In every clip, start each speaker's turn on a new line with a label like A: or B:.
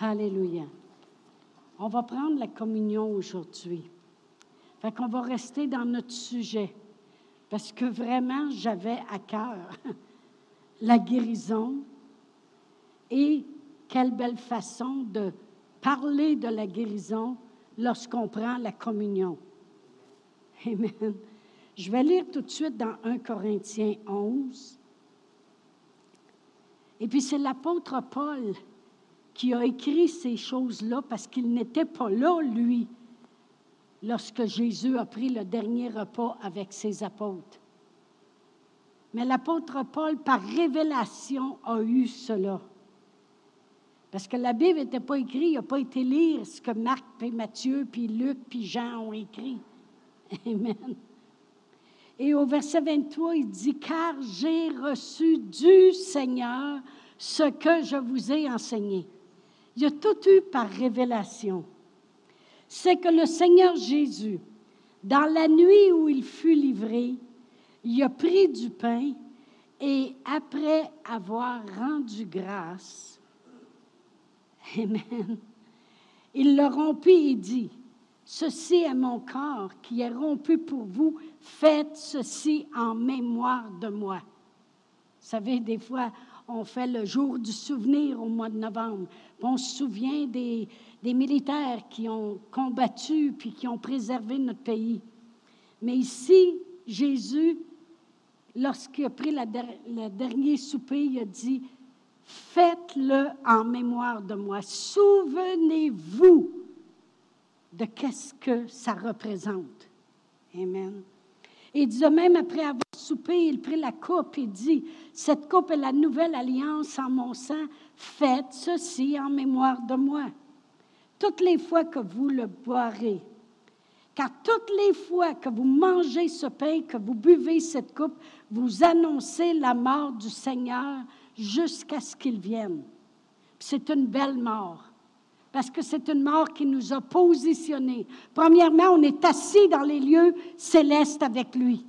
A: Alléluia. On va prendre la communion aujourd'hui. Fait qu'on va rester dans notre sujet. Parce que vraiment, j'avais à cœur la guérison et quelle belle façon de parler de la guérison lorsqu'on prend la communion. Amen. Je vais lire tout de suite dans 1 Corinthiens 11. Et puis c'est l'apôtre Paul qui a écrit ces choses-là parce qu'il n'était pas là, lui, lorsque Jésus a pris le dernier repas avec ses apôtres. Mais l'apôtre Paul, par révélation, a eu cela. Parce que la Bible n'était pas écrite, il n'a pas été lire ce que Marc, puis Matthieu, puis Luc, puis Jean ont écrit. Amen. Et au verset 23, il dit, car j'ai reçu du Seigneur ce que je vous ai enseigné. Il a tout eu par révélation. C'est que le Seigneur Jésus, dans la nuit où il fut livré, il a pris du pain et après avoir rendu grâce, Amen, il le rompit et dit, Ceci est mon corps qui est rompu pour vous, faites ceci en mémoire de moi. Vous savez, des fois, on fait le jour du souvenir au mois de novembre. On se souvient des, militaires qui ont combattu puis qui ont préservé notre pays. Mais ici, Jésus, lorsqu'il a pris le dernier souper, il a dit, faites-le en mémoire de moi. Souvenez-vous de qu'est-ce que ça représente. Amen. Et de même, après avoir soupé, il prit la coupe et dit, Cette coupe est la nouvelle alliance en mon sang, faites ceci en mémoire de moi. Toutes les fois que vous le boirez, car toutes les fois que vous mangez ce pain, que vous buvez cette coupe, vous annoncez la mort du Seigneur jusqu'à ce qu'il vienne. C'est une belle mort parce que c'est une mort qui nous a positionnés. Premièrement, on est assis dans les lieux célestes avec lui.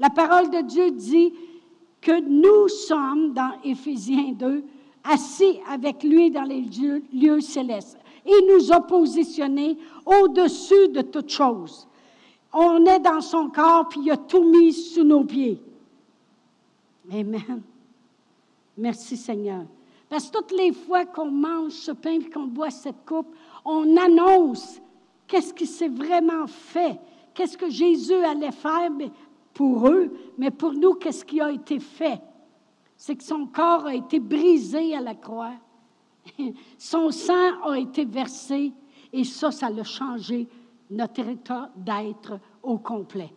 A: La parole de Dieu dit que nous sommes, dans Éphésiens 2, assis avec lui dans les lieux, célestes. Il nous a positionnés au-dessus de toute chose. On est dans son corps, puis il a tout mis sous nos pieds. Amen. Merci Seigneur. Parce que toutes les fois qu'on mange ce pain et qu'on boit cette coupe, on annonce qu'est-ce qui s'est vraiment fait, qu'est-ce que Jésus allait faire pour eux, mais pour nous, qu'est-ce qui a été fait. C'est que son corps a été brisé à la croix, son sang a été versé, et ça, ça a changé notre état d'être au complet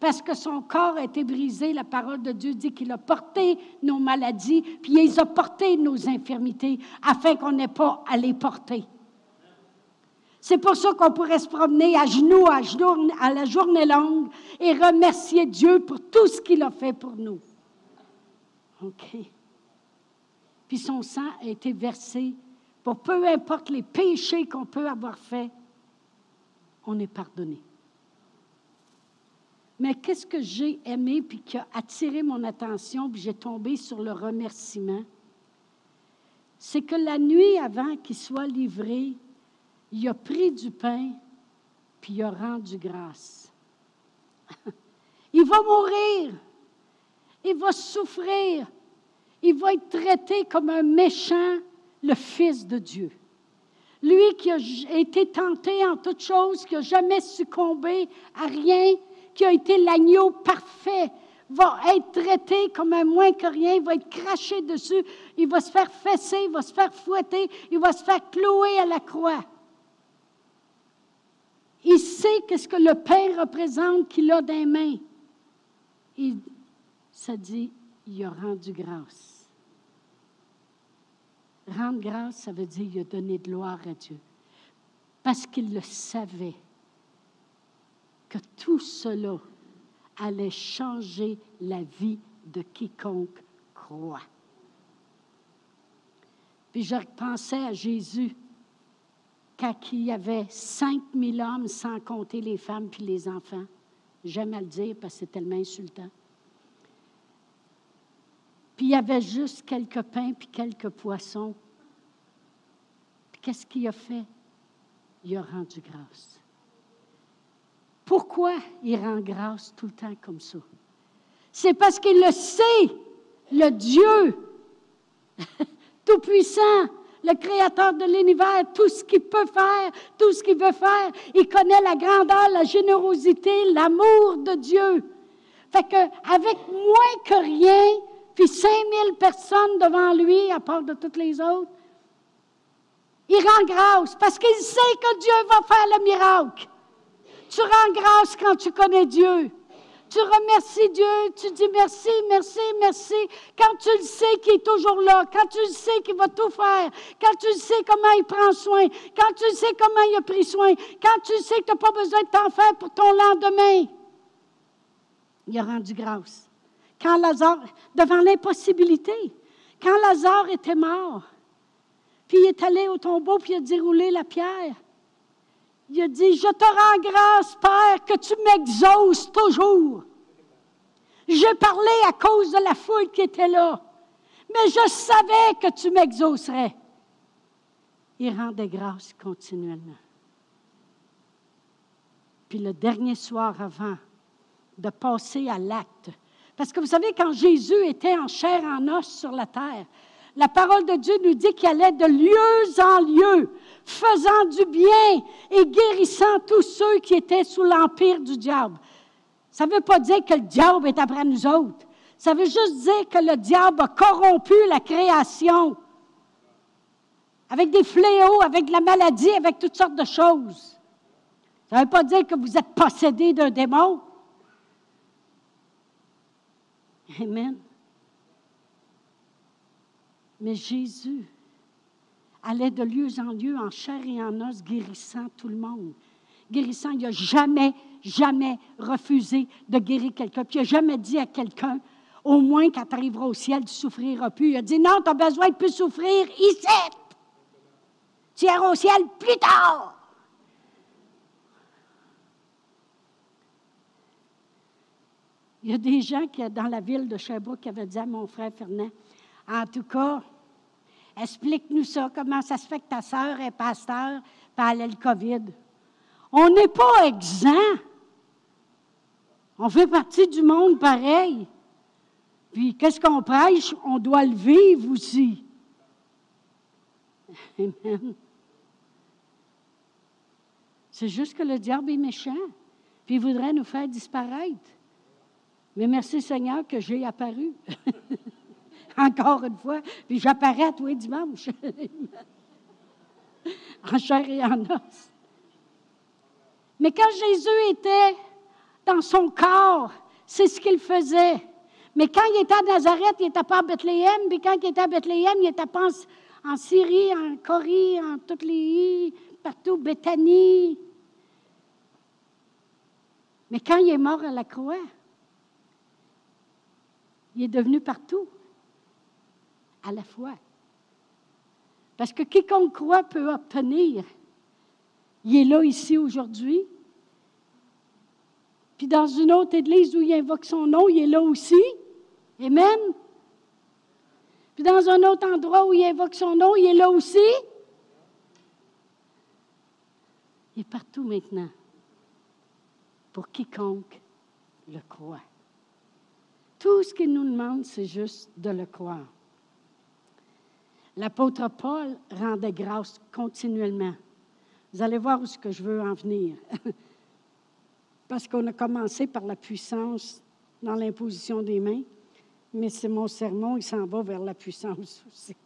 A: parce que son corps a été brisé. La parole de Dieu dit qu'il a porté nos maladies, puis il a porté nos infirmités, afin qu'on n'ait pas à les porter. C'est pour ça qu'on pourrait se promener à genoux, à la journée longue et remercier Dieu pour tout ce qu'il a fait pour nous. OK. Puis son sang a été versé pour peu importe les péchés qu'on peut avoir faits, on est pardonné. Mais qu'est-ce que j'ai aimé puis qui a attiré mon attention, puis j'ai tombé sur le remerciement, c'est que la nuit avant qu'il soit livré, il a pris du pain puis il a rendu grâce. il va mourir, il va souffrir, il va être traité comme un méchant, le Fils de Dieu. Lui qui a été tenté en toutes choses, qui n'a jamais succombé à rien, qui a été l'agneau parfait, va être traité comme un moins que rien, il va être craché dessus, il va se faire fesser, il va se faire fouetter, il va se faire clouer à la croix. Il sait qu'est-ce que le Père représente qu'il a les mains. Et ça dit, il a rendu grâce. Rendre grâce, ça veut dire il a donné de gloire à Dieu. Parce qu'il le savait que tout cela allait changer la vie de quiconque croit. Puis je pensais à Jésus quand il y avait 5000 hommes sans compter les femmes puis les enfants. J'aime à le dire parce que c'est tellement insultant. Puis il y avait juste quelques pains puis quelques poissons. qu'est-ce qu'il a fait? Il a rendu grâce. Pourquoi il rend grâce tout le temps comme ça? C'est parce qu'il le sait, le Dieu Tout-Puissant, le Créateur de l'univers, tout ce qu'il peut faire, tout ce qu'il veut faire. Il connaît la grandeur, la générosité, l'amour de Dieu. Fait que, avec moins que rien, puis 5000 personnes devant lui, à part de toutes les autres, il rend grâce parce qu'il sait que Dieu va faire le miracle. Tu rends grâce quand tu connais Dieu. Tu remercies Dieu, tu dis merci, merci, merci. Quand tu le sais qu'il est toujours là, quand tu le sais qu'il va tout faire, quand tu le sais comment il prend soin, quand tu le sais comment il a pris soin, quand tu sais que tu n'as pas besoin de t'en faire pour ton lendemain, il a rendu grâce. Quand Lazare, devant l'impossibilité, quand Lazare était mort, puis il est allé au tombeau, puis il a déroulé la pierre. Il a dit, je te rends grâce, Père, que tu m'exauces toujours. J'ai parlé à cause de la foule qui était là, mais je savais que tu m'exaucerais. Il rendait grâce continuellement. Puis le dernier soir avant de passer à l'acte, parce que vous savez, quand Jésus était en chair en os sur la terre, la parole de Dieu nous dit qu'il allait de lieu en lieu, faisant du bien et guérissant tous ceux qui étaient sous l'empire du diable. Ça ne veut pas dire que le diable est après nous autres. Ça veut juste dire que le diable a corrompu la création avec des fléaux, avec de la maladie, avec toutes sortes de choses. Ça ne veut pas dire que vous êtes possédé d'un démon. Amen. Mais Jésus allait de lieu en lieu, en chair et en os, guérissant tout le monde. Guérissant, il n'a jamais, jamais refusé de guérir quelqu'un. Puis il n'a jamais dit à quelqu'un, au moins quand tu arriveras au ciel, tu souffriras plus. Il a dit, non, tu as besoin de plus souffrir ici. Tu iras au ciel plus tard. Il y a des gens qui, dans la ville de Sherbrooke qui avaient dit à mon frère Fernand, en tout cas, explique-nous ça, comment ça se fait que ta sœur est pasteur, a le COVID. On n'est pas exempt. On fait partie du monde pareil. Puis, qu'est-ce qu'on prêche? On doit le vivre aussi. Amen. C'est juste que le diable est méchant, puis il voudrait nous faire disparaître. Mais merci Seigneur que j'ai apparu. encore une fois, puis j'apparais tous les dimanches, en chair et en os. Mais quand Jésus était dans son corps, c'est ce qu'il faisait. Mais quand il était à Nazareth, il n'était pas à Bethléem, puis quand il était à Bethléem, il n'était pas en, Syrie, en Corée, en toutes les partout, Béthanie. Mais quand il est mort à la croix, il est devenu partout à la fois. Parce que quiconque croit peut obtenir. Il est là ici aujourd'hui. Puis dans une autre église où il invoque son nom, il est là aussi. Amen. Puis dans un autre endroit où il invoque son nom, il est là aussi. Il est partout maintenant. Pour quiconque le croit. Tout ce qu'il nous demande, c'est juste de le croire. L'apôtre Paul rendait grâce continuellement. Vous allez voir où ce que je veux en venir. Parce qu'on a commencé par la puissance dans l'imposition des mains, mais c'est mon sermon, il s'en va vers la puissance aussi.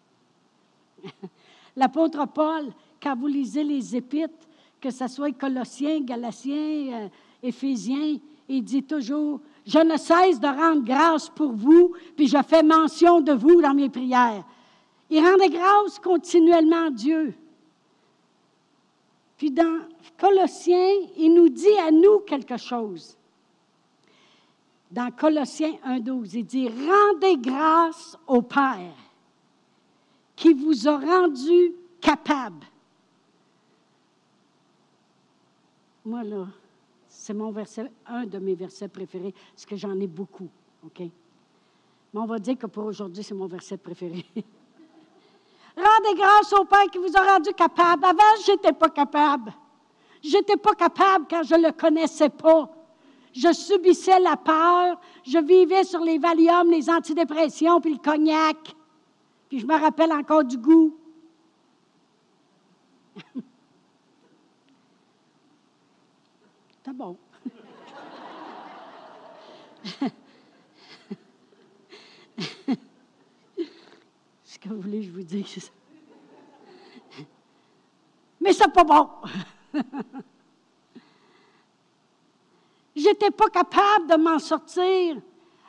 A: L'apôtre Paul, quand vous lisez les épîtres, que ce soit Colossiens, Galatiens, euh, Éphésiens, il dit toujours, je ne cesse de rendre grâce pour vous, puis je fais mention de vous dans mes prières. Il rendait grâce continuellement à Dieu. Puis dans Colossiens, il nous dit à nous quelque chose. Dans Colossiens 1.12, il dit, rendez grâce au Père qui vous a rendu capable. Moi, là, c'est mon verset, un de mes versets préférés, parce que j'en ai beaucoup, OK? Mais on va dire que pour aujourd'hui, c'est mon verset préféré. Rendez grâce au Père qui vous a rendu capable. Avant, je n'étais pas capable. Je n'étais pas capable quand je ne le connaissais pas. Je subissais la peur. Je vivais sur les Valium, les antidépressions, puis le cognac. Puis je me rappelle encore du goût. C'est bon. Ce que vous Mais c'est pas bon. J'étais pas capable de m'en sortir.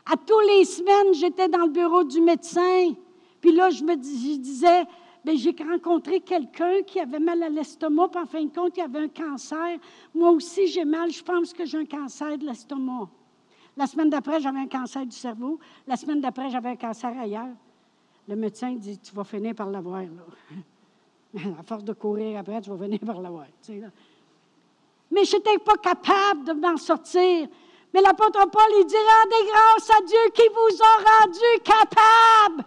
A: À tous les semaines, j'étais dans le bureau du médecin. Puis là, je me disais, ben, j'ai rencontré quelqu'un qui avait mal à l'estomac, puis en fin de compte, il avait un cancer. Moi aussi, j'ai mal, je pense que j'ai un cancer de l'estomac. La semaine d'après, j'avais un cancer du cerveau. La semaine d'après, j'avais un cancer ailleurs. Le médecin dit Tu vas finir par l'avoir. À force de courir après, tu vas finir par l'avoir. Mais je n'étais pas capable de m'en sortir. Mais l'apôtre Paul, il dit Rendez grâce à Dieu qui vous a rendu capable.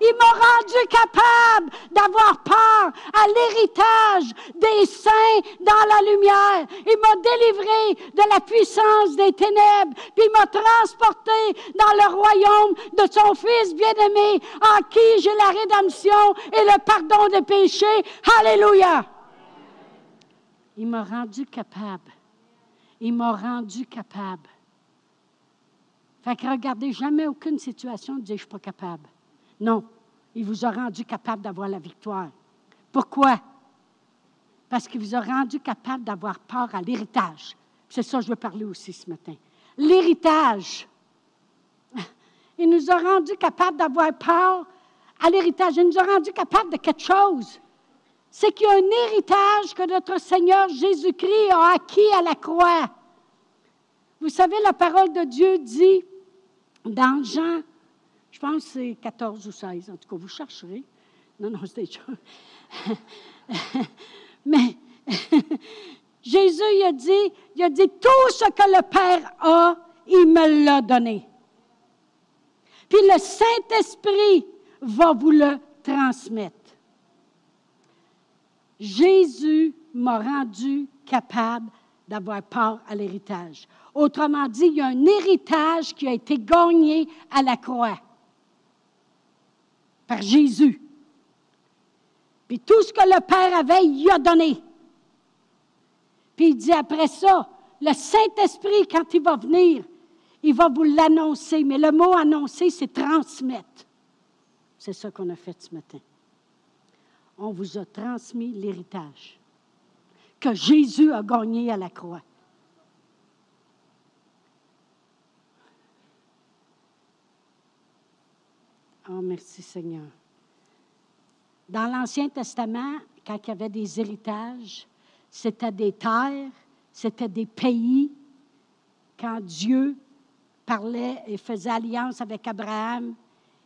A: Il m'a rendu capable d'avoir part à l'héritage des saints dans la lumière. Il m'a délivré de la puissance des ténèbres, puis il m'a transporté dans le royaume de son Fils bien-aimé, en qui j'ai la rédemption et le pardon des péchés. Alléluia. Il m'a rendu capable. Il m'a rendu capable. Fait que regardez jamais aucune situation dire je suis pas capable. Non, il vous a rendu capable d'avoir la victoire. Pourquoi? Parce qu'il vous a rendu capable d'avoir part à l'héritage. C'est ça que je veux parler aussi ce matin. L'héritage. Il nous a rendu capable d'avoir part à l'héritage. Il nous a rendu capable de quelque chose. C'est qu'il y a un héritage que notre Seigneur Jésus-Christ a acquis à la croix. Vous savez, la parole de Dieu dit dans Jean je pense que c'est 14 ou 16. En tout cas, vous chercherez. Non, non, c'était déjà. Mais Jésus, a dit, il a dit, tout ce que le Père a, il me l'a donné. Puis le Saint-Esprit va vous le transmettre. Jésus m'a rendu capable d'avoir part à l'héritage. Autrement dit, il y a un héritage qui a été gagné à la croix par Jésus. Puis tout ce que le Père avait, il a donné. Puis il dit après ça, le Saint-Esprit, quand il va venir, il va vous l'annoncer. Mais le mot annoncer, c'est transmettre. C'est ça qu'on a fait ce matin. On vous a transmis l'héritage que Jésus a gagné à la croix. Oh, merci Seigneur. Dans l'Ancien Testament, quand il y avait des héritages, c'était des terres, c'était des pays. Quand Dieu parlait et faisait alliance avec Abraham,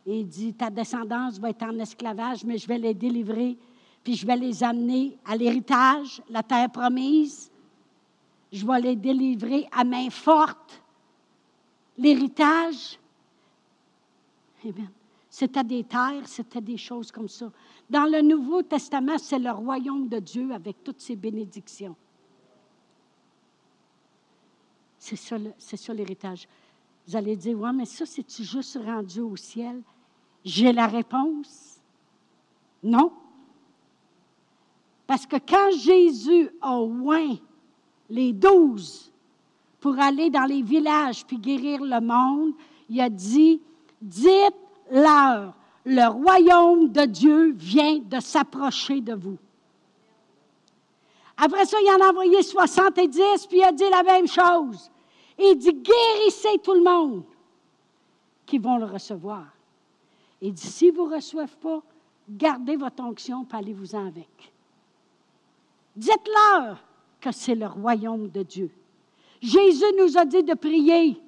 A: il dit, ta descendance va être en esclavage, mais je vais les délivrer, puis je vais les amener à l'héritage, la terre promise. Je vais les délivrer à main forte, l'héritage. Amen. C'était des terres, c'était des choses comme ça. Dans le Nouveau Testament, c'est le royaume de Dieu avec toutes ses bénédictions. C'est ça, l'héritage. Vous allez dire, ouais, mais ça, c'est-tu juste rendu au ciel? J'ai la réponse. Non. Parce que quand Jésus a oint les douze pour aller dans les villages puis guérir le monde, il a dit, dites l'heure. Le royaume de Dieu vient de s'approcher de vous. Après ça, il en a envoyé 70, puis il a dit la même chose. Il dit, guérissez tout le monde qui vont le recevoir. Il dit, si vous ne pas, gardez votre onction, puis allez-vous-en avec. Dites-leur que c'est le royaume de Dieu. Jésus nous a dit de prier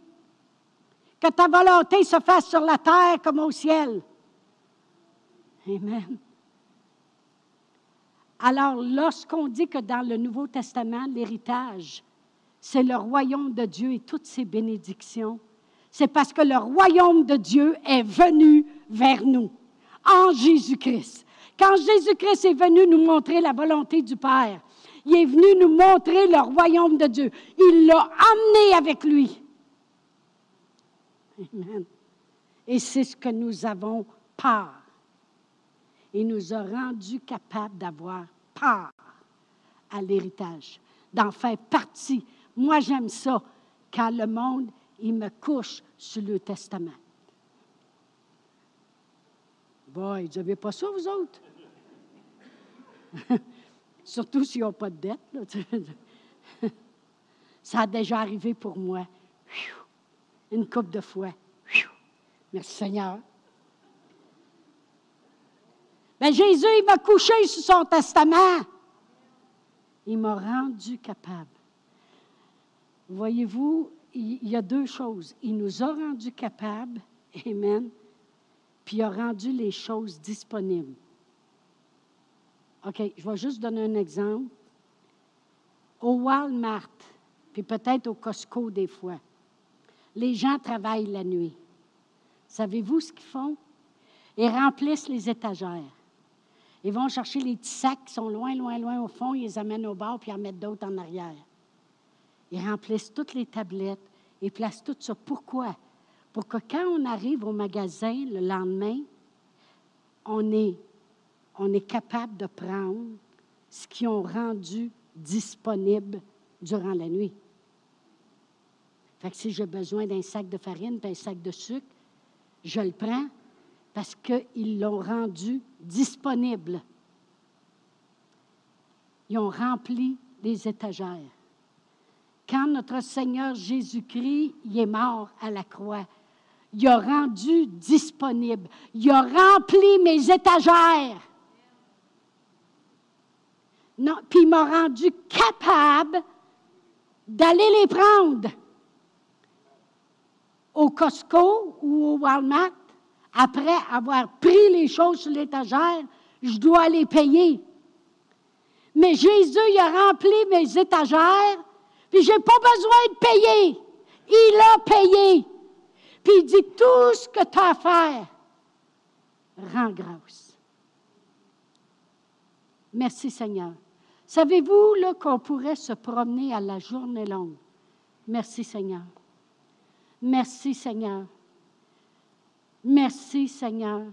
A: que ta volonté se fasse sur la terre comme au ciel. Amen. Alors, lorsqu'on dit que dans le Nouveau Testament, l'héritage, c'est le royaume de Dieu et toutes ses bénédictions, c'est parce que le royaume de Dieu est venu vers nous en Jésus-Christ. Quand Jésus-Christ est venu nous montrer la volonté du Père, il est venu nous montrer le royaume de Dieu. Il l'a amené avec lui. Amen. Et c'est ce que nous avons peur. Il nous a rendus capables d'avoir part à l'héritage, d'en faire partie. Moi, j'aime ça quand le monde, il me couche sur le testament. Boy, vous n'avez pas ça, vous autres? Surtout s'ils n'ont pas de dette. ça a déjà arrivé pour moi. Une coupe de fois. Merci Seigneur. Mais Jésus, il m'a couché sur son testament. Il m'a rendu capable. Voyez-vous, il y a deux choses. Il nous a rendus capables, Amen, puis il a rendu les choses disponibles. OK, je vais juste donner un exemple. Au Walmart, puis peut-être au Costco des fois, les gens travaillent la nuit. Savez-vous ce qu'ils font? Ils remplissent les étagères. Ils vont chercher les petits sacs qui sont loin, loin, loin au fond, ils les amènent au bord, puis ils en mettent d'autres en arrière. Ils remplissent toutes les tablettes et placent tout ça. Pourquoi? Pour que quand on arrive au magasin le lendemain, on est, on est capable de prendre ce qu'ils ont rendu disponible durant la nuit. Fait que si j'ai besoin d'un sac de farine, d'un sac de sucre, je le prends parce qu'ils l'ont rendu disponible. Ils ont rempli les étagères. Quand notre Seigneur Jésus-Christ est mort à la croix, il a rendu disponible. Il a rempli mes étagères. Non, puis il m'a rendu capable d'aller les prendre au Costco ou au Walmart après avoir pris les choses sur l'étagère, je dois les payer. Mais Jésus, il a rempli mes étagères, puis je n'ai pas besoin de payer. Il a payé. Puis il dit, tout ce que tu as à faire, rends grâce. Merci Seigneur. Savez-vous qu'on pourrait se promener à la journée longue? Merci Seigneur. Merci Seigneur. Merci Seigneur.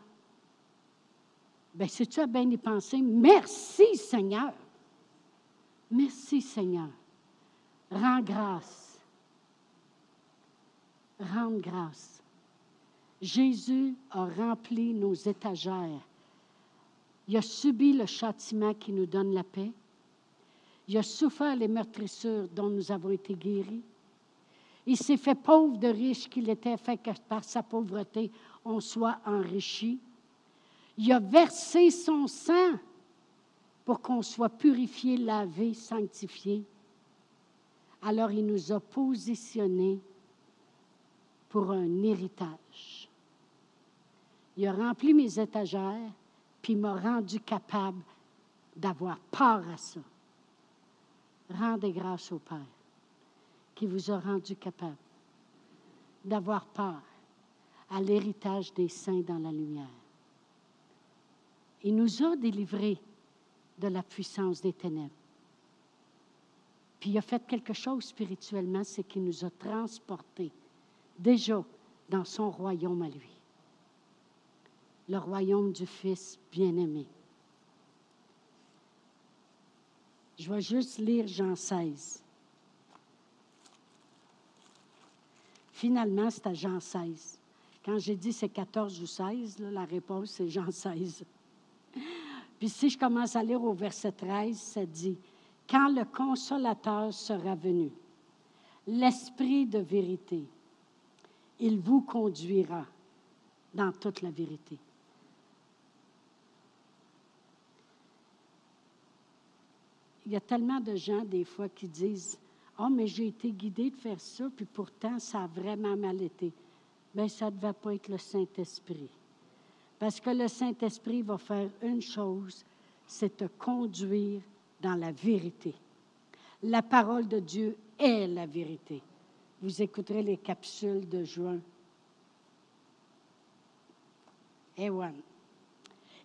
A: Bien, si tu as bien y penser, merci Seigneur. Merci Seigneur. Rends grâce. Rends grâce. Jésus a rempli nos étagères. Il a subi le châtiment qui nous donne la paix. Il a souffert les meurtrissures dont nous avons été guéris. Il s'est fait pauvre de riche qu'il était, fait que par sa pauvreté, on soit enrichi. Il a versé son sang pour qu'on soit purifié, lavé, sanctifié. Alors il nous a positionnés pour un héritage. Il a rempli mes étagères, puis m'a rendu capable d'avoir peur à ça. Rendez grâce au Père qui vous a rendu capable d'avoir peur à l'héritage des saints dans la lumière. Il nous a délivrés de la puissance des ténèbres. Puis il a fait quelque chose spirituellement, c'est qu'il nous a transportés déjà dans son royaume à lui, le royaume du Fils bien-aimé. Je vais juste lire Jean 16. Finalement, à Jean 16. Quand j'ai dit c'est 14 ou 16, la réponse c'est Jean 16. Puis si je commence à lire au verset 13, ça dit, Quand le consolateur sera venu, l'Esprit de vérité, il vous conduira dans toute la vérité. Il y a tellement de gens des fois qui disent, Oh, mais j'ai été guidé de faire ça, puis pourtant ça a vraiment mal été bien, ça ne va pas être le Saint-Esprit. Parce que le Saint-Esprit va faire une chose, c'est te conduire dans la vérité. La parole de Dieu est la vérité. Vous écouterez les capsules de juin. Ewan.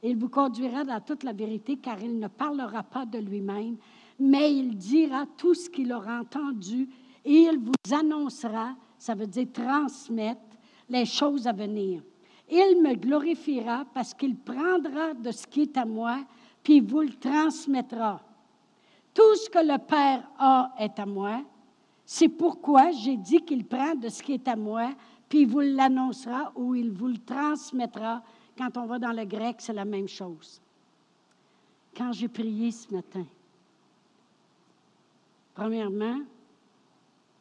A: Il vous conduira dans toute la vérité, car il ne parlera pas de lui-même, mais il dira tout ce qu'il aura entendu et il vous annoncera, ça veut dire transmettre, les choses à venir. Il me glorifiera parce qu'il prendra de ce qui est à moi, puis vous le transmettra. Tout ce que le Père a est à moi. C'est pourquoi j'ai dit qu'il prend de ce qui est à moi, puis vous l'annoncera ou il vous le transmettra. Quand on va dans le grec, c'est la même chose. Quand j'ai prié ce matin, premièrement,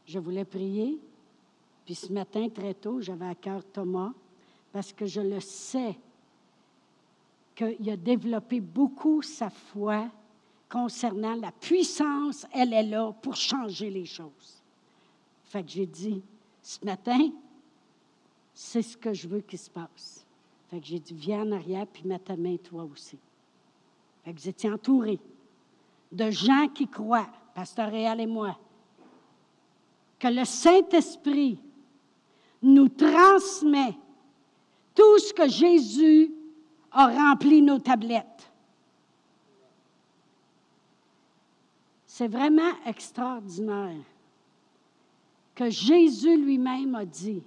A: je voulais prier, puis ce matin, très tôt, j'avais à cœur Thomas, parce que je le sais qu'il a développé beaucoup sa foi concernant la puissance, elle est là pour changer les choses. Fait que j'ai dit, ce matin, c'est ce que je veux qu'il se passe. Fait que j'ai dit, viens en arrière, puis mets ta main toi aussi. Fait que vous étiez entourés de gens qui croient, Pasteur Réal et moi, que le Saint-Esprit nous transmet tout ce que Jésus a rempli nos tablettes. C'est vraiment extraordinaire que Jésus lui-même a dit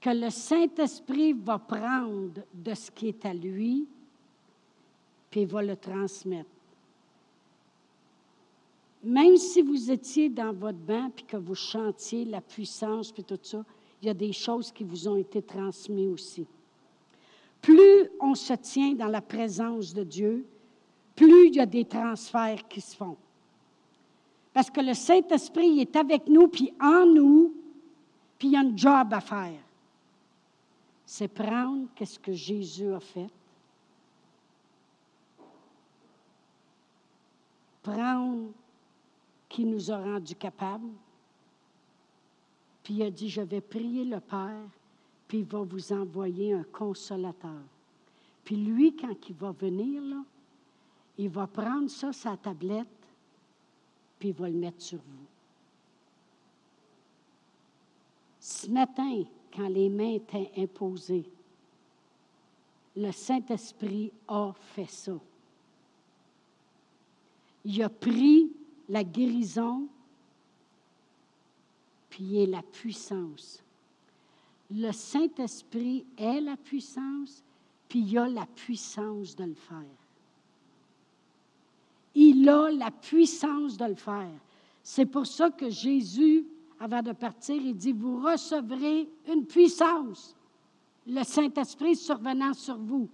A: que le Saint-Esprit va prendre de ce qui est à lui, puis va le transmettre. Même si vous étiez dans votre banc, puis que vous chantiez la puissance, puis tout ça, il y a des choses qui vous ont été transmises aussi. Plus on se tient dans la présence de Dieu, plus il y a des transferts qui se font. Parce que le Saint-Esprit est avec nous, puis en nous, puis il y a un job à faire. C'est prendre qu'est-ce que Jésus a fait, prendre qui nous a rendus capables, puis il a dit, je vais prier le Père, puis il va vous envoyer un consolateur. Puis lui, quand il va venir, là, il va prendre ça, sa tablette, puis il va le mettre sur vous. Ce matin, quand les mains étaient imposées, le Saint-Esprit a fait ça. Il a pris la guérison, puis est la puissance. Le Saint-Esprit est la puissance, puis il a la puissance de le faire. Il a la puissance de le faire. C'est pour ça que Jésus, avant de partir, il dit, vous recevrez une puissance, le Saint-Esprit survenant sur vous,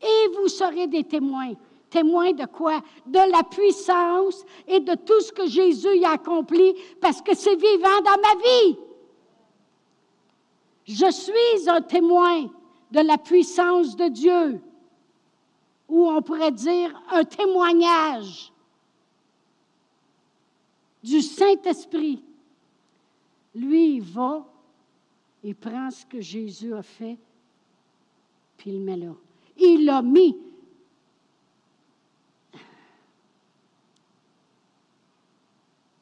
A: et vous serez des témoins. Témoins de quoi? De la puissance et de tout ce que Jésus a accompli, parce que c'est vivant dans ma vie. Je suis un témoin de la puissance de Dieu ou on pourrait dire un témoignage du Saint-Esprit. Lui, il va, il prend ce que Jésus a fait, puis il le met là. Il l'a mis.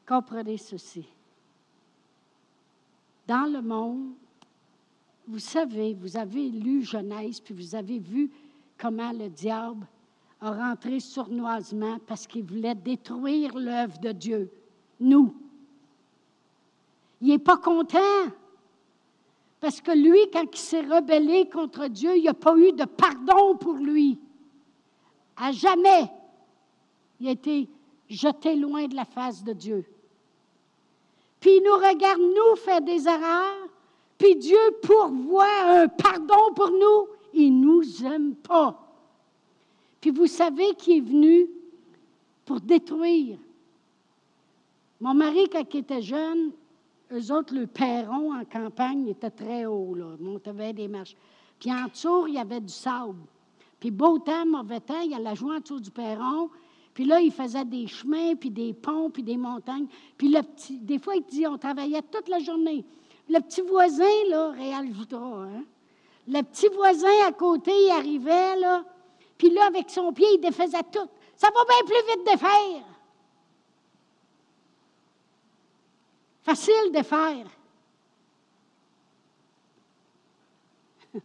A: Comprenez ceci. Dans le monde, vous savez, vous avez lu Genèse, puis vous avez vu comment le diable a rentré sournoisement parce qu'il voulait détruire l'œuvre de Dieu, nous. Il n'est pas content. Parce que lui, quand il s'est rebellé contre Dieu, il n'y a pas eu de pardon pour lui. À jamais. Il a été jeté loin de la face de Dieu. Puis il nous regarde, nous, faire des erreurs, puis Dieu pourvoit un pardon pour nous il ne nous aime pas. Puis vous savez qui est venu pour détruire. Mon mari, quand il était jeune, eux autres, le perron en campagne était très haut, là, montait des marches. Puis en dessous, il y avait du sable. Puis beau temps, mauvais temps, il allait jouer en dessous du perron. Puis là, il faisait des chemins, puis des ponts, puis des montagnes. Puis le petit, des fois, il dit, on travaillait toute la journée. Le petit voisin, là, réalisera, hein? Le petit voisin à côté, il arrivait, là, puis là, avec son pied, il défaisait tout. Ça va bien plus vite de faire. Facile de faire.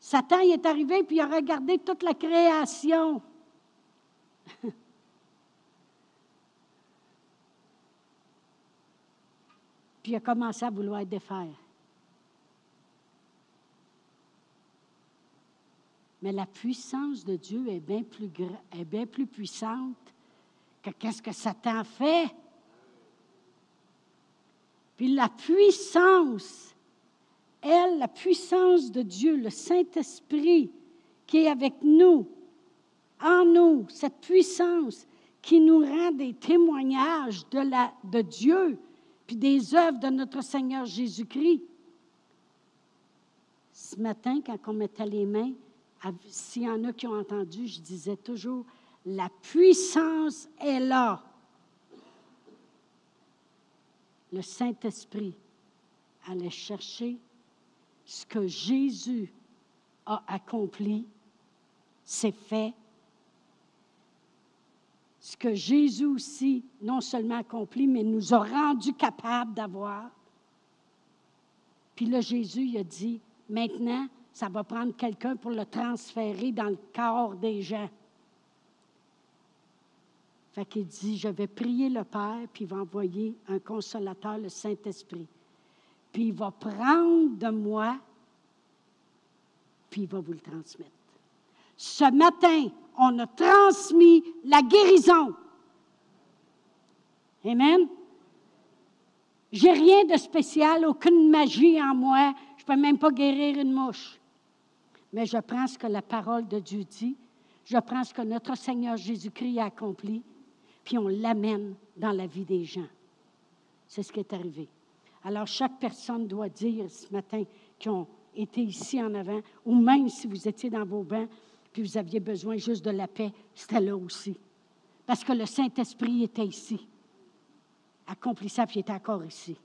A: Satan il est arrivé puis il a regardé toute la création. puis il a commencé à vouloir défaire. Mais la puissance de Dieu est bien plus, est bien plus puissante que qu'est-ce que Satan fait. Puis la puissance, elle, la puissance de Dieu, le Saint-Esprit qui est avec nous, en nous, cette puissance qui nous rend des témoignages de, Dieu, puis des œuvres de notre Seigneur Jésus-Christ. Ce matin, quand on mettait les mains, s'il y en a qui ont entendu, je disais toujours, la puissance est là. Le Saint-Esprit allait chercher ce que Jésus a accompli, c'est fait. Ce que Jésus aussi, non seulement accompli, mais nous a rendu capables d'avoir. Puis là, Jésus il a dit, maintenant, ça va prendre quelqu'un pour le transférer dans le corps des gens. Fait qu'il dit, je vais prier le Père, puis il va envoyer un consolateur, le Saint-Esprit. Puis il va prendre de moi, puis il va vous le transmettre. Ce matin, on a transmis la guérison. Amen. J'ai rien de spécial, aucune magie en moi. Je ne peux même pas guérir une mouche. Mais je prends ce que la parole de Dieu dit. Je prends ce que notre Seigneur Jésus-Christ a accompli puis on l'amène dans la vie des gens. C'est ce qui est arrivé. Alors, chaque personne doit dire ce matin qui ont été ici en avant, ou même si vous étiez dans vos bains, puis vous aviez besoin juste de la paix, c'était là aussi. Parce que le Saint-Esprit était ici. Accompli ça, puis il était encore ici.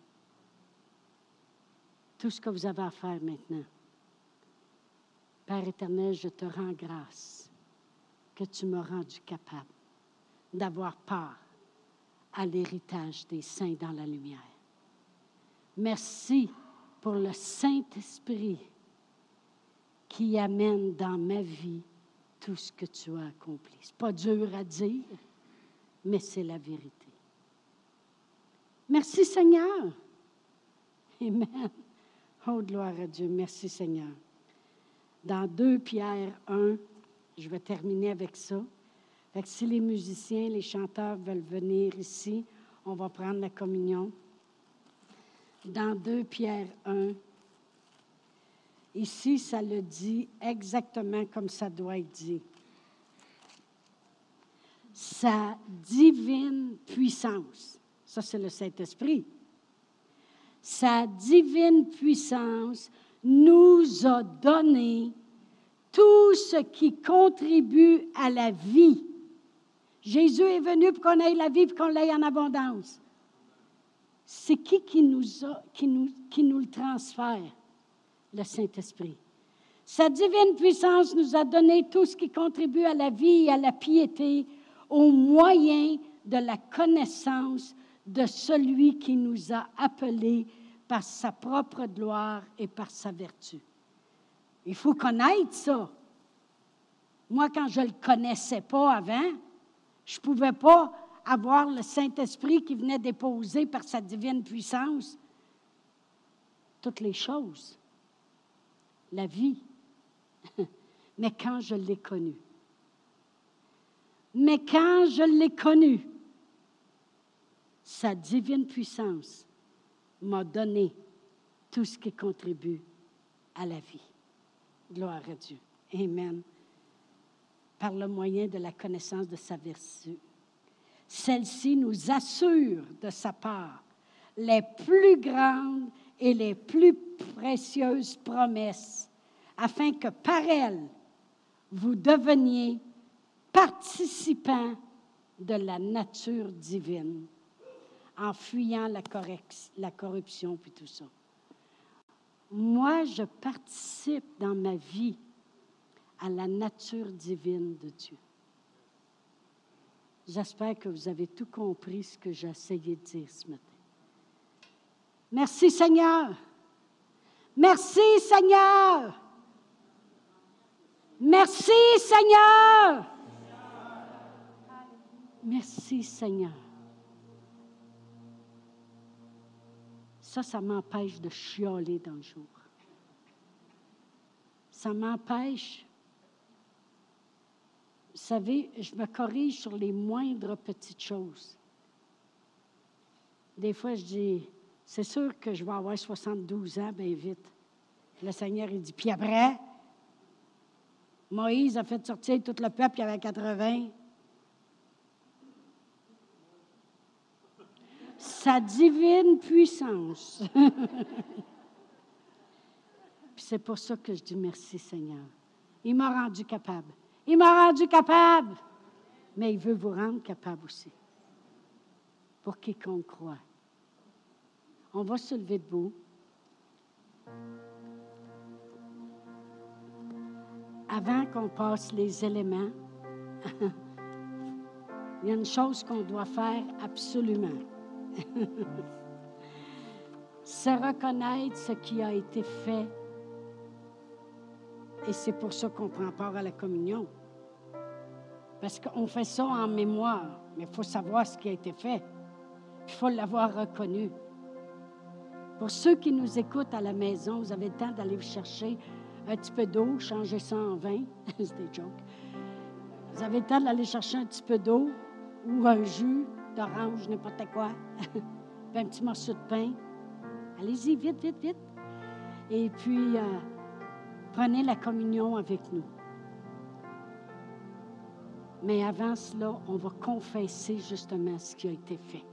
A: Tout ce que vous avez à faire maintenant. Père éternel, je te rends grâce que tu m'as rendu capable d'avoir part à l'héritage des saints dans la lumière. Merci pour le Saint-Esprit qui amène dans ma vie tout ce que tu as accompli. Ce n'est pas dur à dire, mais c'est la vérité. Merci Seigneur. Amen. Oh, gloire à Dieu. Merci Seigneur. Dans 2 Pierre 1, je vais terminer avec ça si les musiciens, les chanteurs veulent venir ici, on va prendre la communion. Dans 2 Pierre 1, ici, ça le dit exactement comme ça doit être dit. Sa divine puissance, ça c'est le Saint-Esprit, sa divine puissance nous a donné tout ce qui contribue à la vie Jésus est venu pour qu'on ait la vie, pour qu'on l'ait en abondance. C'est qui qui nous, nous, qui nous le transfère? Le Saint-Esprit. Sa divine puissance nous a donné tout ce qui contribue à la vie et à la piété au moyen de la connaissance de celui qui nous a appelés par sa propre gloire et par sa vertu. Il faut connaître ça. Moi, quand je ne le connaissais pas avant, je ne pouvais pas avoir le Saint-Esprit qui venait déposer par sa divine puissance toutes les choses, la vie. Mais quand je l'ai connu, mais quand je l'ai connu, sa divine puissance m'a donné tout ce qui contribue à la vie. Gloire à Dieu. Amen par le moyen de la connaissance de sa vertu. Celle-ci nous assure de sa part les plus grandes et les plus précieuses promesses, afin que par elles, vous deveniez participants de la nature divine, en fuyant la, la corruption puis tout ça. Moi, je participe dans ma vie à la nature divine de Dieu. J'espère que vous avez tout compris ce que j'ai essayé de dire ce matin. Merci Seigneur. Merci Seigneur. Merci Seigneur. Merci Seigneur. Ça, ça m'empêche de chioler dans le jour. Ça m'empêche. Vous savez, je me corrige sur les moindres petites choses. Des fois, je dis, c'est sûr que je vais avoir 72 ans bien vite. Le Seigneur, il dit, puis après, Moïse a fait sortir tout le peuple, il avait 80. Sa divine puissance. Puis c'est pour ça que je dis merci Seigneur. Il m'a rendu capable. Il m'a rendu capable. Mais il veut vous rendre capable aussi. Pour quiconque croit. On va se lever debout. Avant qu'on passe les éléments, il y a une chose qu'on doit faire absolument. C'est reconnaître ce qui a été fait. Et c'est pour ça qu'on prend part à la communion. Parce qu'on fait ça en mémoire, mais il faut savoir ce qui a été fait. Il faut l'avoir reconnu. Pour ceux qui nous écoutent à la maison, vous avez le temps d'aller chercher un petit peu d'eau, changer ça en vin. C'est des jokes. Vous avez le temps d'aller chercher un petit peu d'eau ou un jus d'orange, n'importe quoi. un petit morceau de pain. Allez-y, vite, vite, vite. Et puis, euh, prenez la communion avec nous. Mais avant cela, on va confesser justement ce qui a été fait.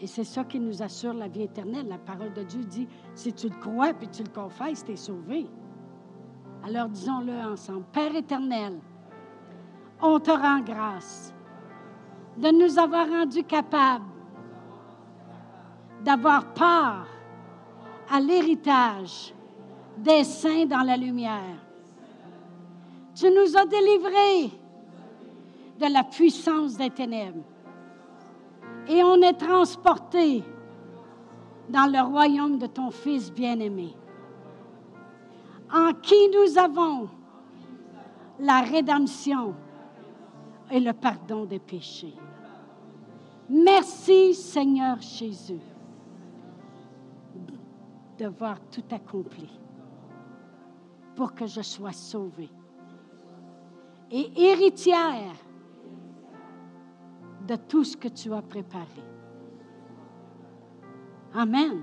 A: Et c'est ça qui nous assure la vie éternelle. La parole de Dieu dit, si tu le crois puis tu le confesses, tu es sauvé. Alors disons-le ensemble. Père éternel, on te rend grâce de nous avoir rendus capables d'avoir part à l'héritage des saints dans la lumière. Tu nous as délivrés de la puissance des ténèbres et on est transporté dans le royaume de ton Fils bien-aimé, en qui nous avons la rédemption et le pardon des péchés. Merci Seigneur Jésus de voir tout accompli pour que je sois sauvée et héritière de tout ce que tu as préparé. Amen.